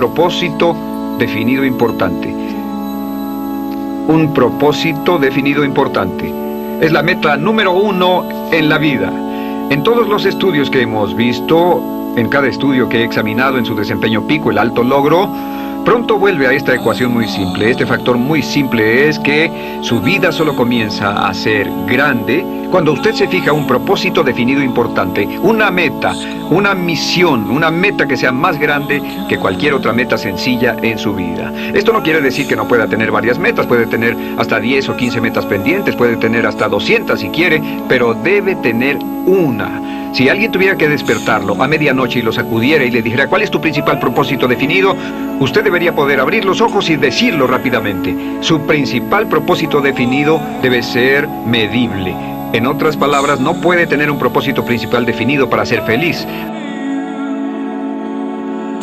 propósito definido importante. Un propósito definido importante. Es la meta número uno en la vida. En todos los estudios que hemos visto, en cada estudio que he examinado en su desempeño pico, el alto logro, Pronto vuelve a esta ecuación muy simple. Este factor muy simple es que su vida solo comienza a ser grande cuando usted se fija un propósito definido importante, una meta, una misión, una meta que sea más grande que cualquier otra meta sencilla en su vida. Esto no quiere decir que no pueda tener varias metas, puede tener hasta 10 o 15 metas pendientes, puede tener hasta 200 si quiere, pero debe tener una. Si alguien tuviera que despertarlo a medianoche y lo sacudiera y le dijera cuál es tu principal propósito definido, usted debería poder abrir los ojos y decirlo rápidamente. Su principal propósito definido debe ser medible. En otras palabras, no puede tener un propósito principal definido para ser feliz.